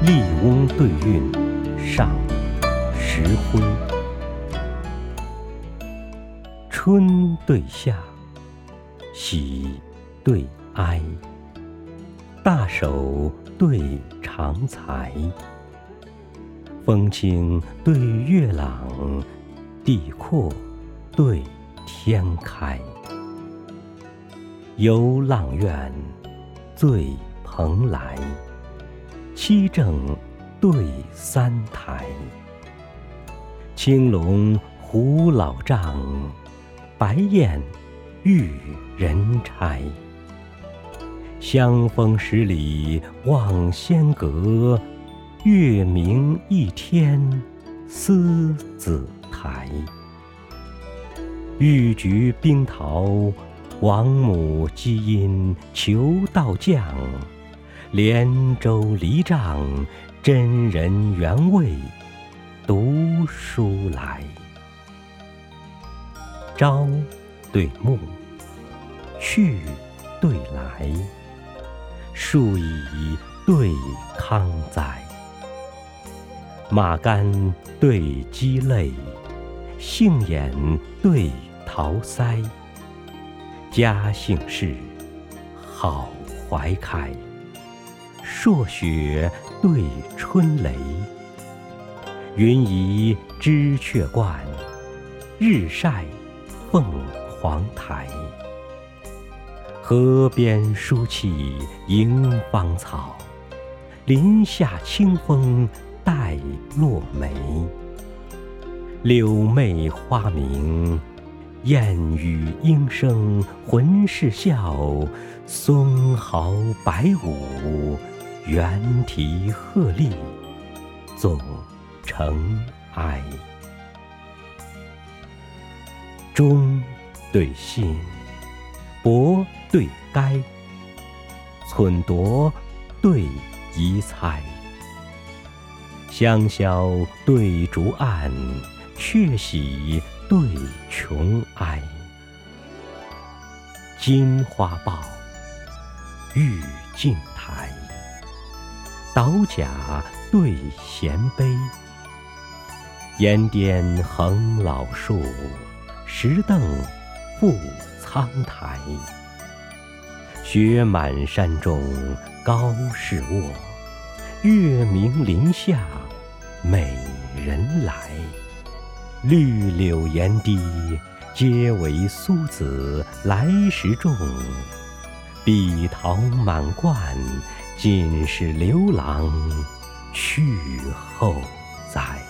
笠翁对韵上石灰。春对夏，喜对哀，大手对长才，风清对月朗，地阔对天开。游阆苑，醉蓬莱，七正对三台。青龙胡老丈。白燕玉人差，香风十里望仙阁，月明一天思紫台。玉菊冰桃，王母基因求道降，连舟离丈，真人原味读书来。朝对暮，去对来，树以对康哉。马肝对鸡肋，杏眼对桃腮。嘉兴事，好怀开。朔雪对春雷，云移知鹊冠，日晒。凤凰台，河边舒气迎芳草，林下清风带落梅。柳媚花明，燕语莺声浑是笑，松毫白舞，猿啼鹤唳总成哀。忠对信，薄对该，寸夺对疑猜，香消对竹暗，鹊喜对琼哀。金花报，玉镜台，倒甲对衔杯，檐巅横老树。石凳覆苍苔，雪满山中高士卧，月明林下美人来。绿柳檐低，皆为苏子来时种；碧桃满冠，尽是刘郎去后栽。